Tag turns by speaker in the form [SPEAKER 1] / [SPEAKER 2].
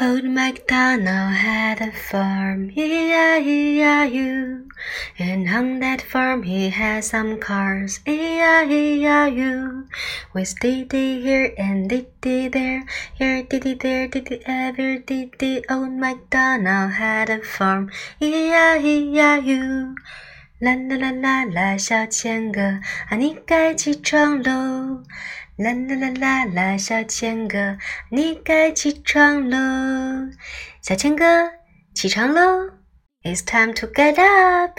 [SPEAKER 1] Old MacDonald had a farm, E-I-E-I-U. And on that farm he had some cars, E-I-E-I-U. With Diddy here and Diddy there, here Diddy there, Diddy ever Diddy. Old MacDonald had a farm, E-I-E-I-U. 啦啦啦啦啦，小千哥，啊你该起床喽！ 啦啦啦啦啦，小千哥，你该起床喽！小千哥，起床喽！It's time to get up.